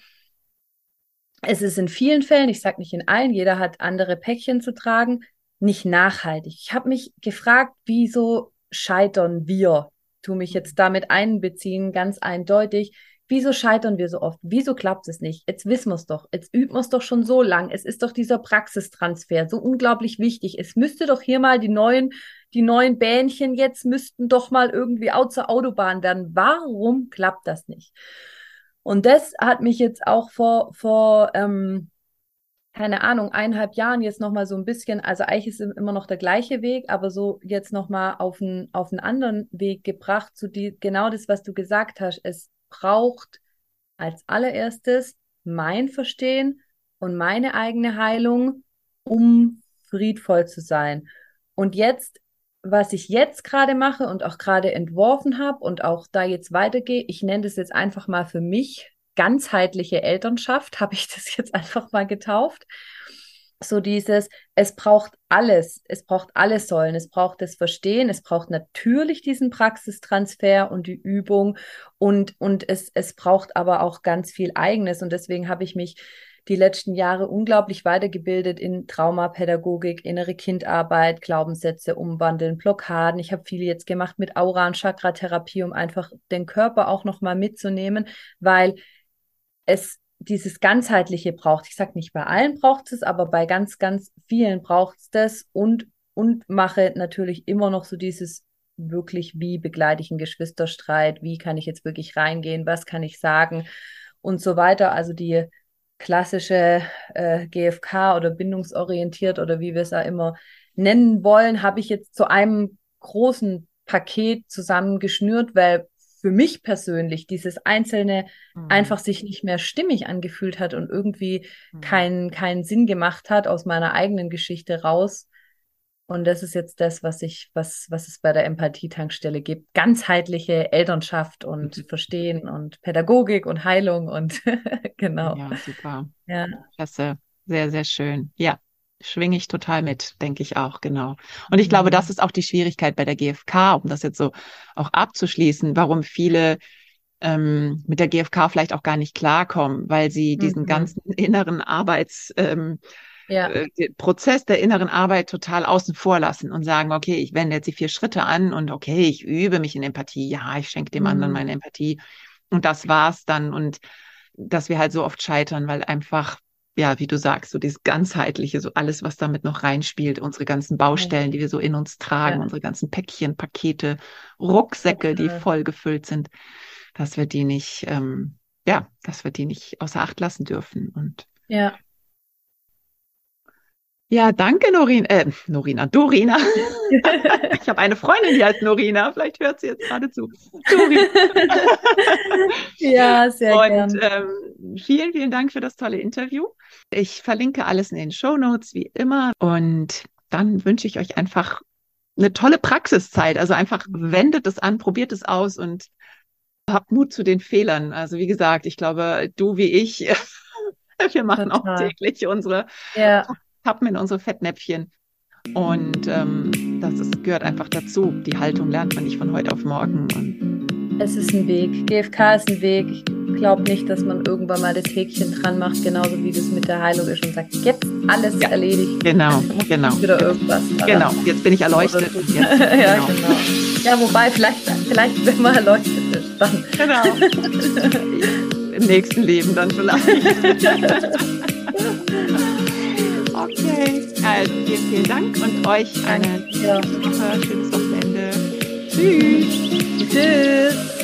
es ist in vielen Fällen, ich sage nicht in allen, jeder hat andere Päckchen zu tragen, nicht nachhaltig. Ich habe mich gefragt, wieso scheitern wir? Tu mich jetzt damit einbeziehen, ganz eindeutig. Wieso scheitern wir so oft? Wieso klappt es nicht? Jetzt wissen wir es doch. Jetzt üben wir es doch schon so lang. Es ist doch dieser Praxistransfer so unglaublich wichtig. Es müsste doch hier mal die neuen, die neuen Bähnchen jetzt müssten doch mal irgendwie out zur Autobahn werden. Warum klappt das nicht? Und das hat mich jetzt auch vor, vor ähm, keine Ahnung, eineinhalb Jahren jetzt nochmal so ein bisschen, also eigentlich ist immer noch der gleiche Weg, aber so jetzt nochmal auf einen, auf einen anderen Weg gebracht, zu die, genau das, was du gesagt hast. Es braucht als allererstes mein Verstehen und meine eigene Heilung, um friedvoll zu sein. Und jetzt, was ich jetzt gerade mache und auch gerade entworfen habe und auch da jetzt weitergehe, ich nenne das jetzt einfach mal für mich ganzheitliche Elternschaft, habe ich das jetzt einfach mal getauft. So dieses, es braucht alles, es braucht alle Säulen, es braucht das Verstehen, es braucht natürlich diesen Praxistransfer und die Übung und, und es, es braucht aber auch ganz viel Eigenes und deswegen habe ich mich die letzten Jahre unglaublich weitergebildet in Traumapädagogik, innere Kindarbeit, Glaubenssätze umwandeln, Blockaden. Ich habe viel jetzt gemacht mit Aura- und Chakra-Therapie, um einfach den Körper auch nochmal mitzunehmen, weil es dieses ganzheitliche braucht. Ich sage nicht bei allen braucht es, aber bei ganz, ganz vielen braucht es das und, und mache natürlich immer noch so dieses wirklich, wie begleite ich einen Geschwisterstreit, wie kann ich jetzt wirklich reingehen, was kann ich sagen und so weiter. Also die klassische äh, GFK oder bindungsorientiert oder wie wir es auch immer nennen wollen, habe ich jetzt zu einem großen Paket zusammengeschnürt, weil für mich persönlich dieses Einzelne mhm. einfach sich nicht mehr stimmig angefühlt hat und irgendwie mhm. keinen keinen Sinn gemacht hat aus meiner eigenen Geschichte raus. Und das ist jetzt das, was ich, was, was es bei der Empathietankstelle gibt. Ganzheitliche Elternschaft und mhm. Verstehen und Pädagogik und Heilung und genau. Ja, super. Ja. Klasse. Sehr, sehr schön. Ja, schwinge ich total mit, denke ich auch, genau. Und ich mhm. glaube, das ist auch die Schwierigkeit bei der GfK, um das jetzt so auch abzuschließen, warum viele ähm, mit der GfK vielleicht auch gar nicht klarkommen, weil sie diesen mhm. ganzen inneren Arbeits ähm, ja. äh, Prozess der inneren Arbeit total außen vor lassen und sagen, okay, ich wende jetzt die vier Schritte an und okay, ich übe mich in Empathie, ja, ich schenke dem mhm. anderen meine Empathie und das war's dann und dass wir halt so oft scheitern, weil einfach ja, wie du sagst, so dieses ganzheitliche, so alles, was damit noch reinspielt, unsere ganzen Baustellen, die wir so in uns tragen, ja. unsere ganzen Päckchen, Pakete, Rucksäcke, okay. die voll gefüllt sind, dass wir die nicht, ähm, ja, dass wir die nicht außer Acht lassen dürfen. Und ja. Ja, danke, Norina. Äh, Norina, Dorina. ich habe eine Freundin, die heißt Norina. Vielleicht hört sie jetzt gerade zu. Dorina. ja, sehr Und ähm, vielen, vielen Dank für das tolle Interview. Ich verlinke alles in den Show Notes wie immer. Und dann wünsche ich euch einfach eine tolle Praxiszeit. Also einfach wendet es an, probiert es aus und habt Mut zu den Fehlern. Also wie gesagt, ich glaube, du wie ich, wir machen Total. auch täglich unsere ja tappen in unsere Fettnäpfchen. Und ähm, das ist, gehört einfach dazu. Die Haltung lernt man nicht von heute auf morgen. Und es ist ein Weg. GFK ist ein Weg. Ich glaube nicht, dass man irgendwann mal das Häkchen dran macht, genauso wie das mit der Heilung ist und sagt, jetzt alles ja, erledigt. Genau, genau. Wieder irgendwas. Genau, jetzt bin ich erleuchtet. Jetzt, ja, genau. genau. Ja, wobei, vielleicht, vielleicht, wenn man erleuchtet ist, dann. Genau. Im nächsten Leben dann vielleicht. Okay, also dir vielen Dank und euch eine ja. schönes Wochenende. Tschüss. Tschüss.